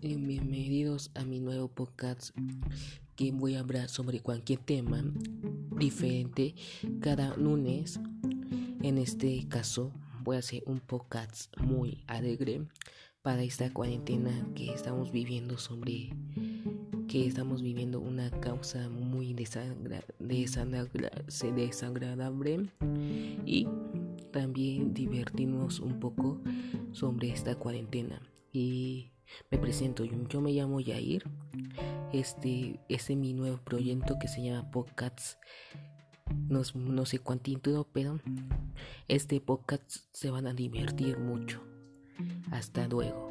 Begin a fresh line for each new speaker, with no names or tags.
bienvenidos a mi nuevo podcast que voy a hablar sobre cualquier tema diferente cada lunes. En este caso voy a hacer un podcast muy alegre para esta cuarentena que estamos viviendo sobre que estamos viviendo una causa muy desagradable. Y también divertirnos un poco sobre esta cuarentena y me presento, yo, me llamo Yair. Este, este es mi nuevo proyecto que se llama Podcasts. No, no sé cuánto título, pero este podcast se van a divertir mucho. Hasta luego.